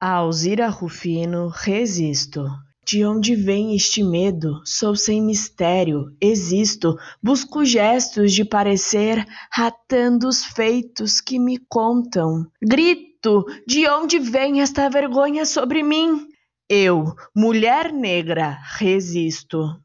Alzira Rufino, resisto. De onde vem este medo? Sou sem mistério, existo, busco gestos de parecer, ratando os feitos que me contam. Grito, de onde vem esta vergonha sobre mim? Eu, mulher negra, resisto.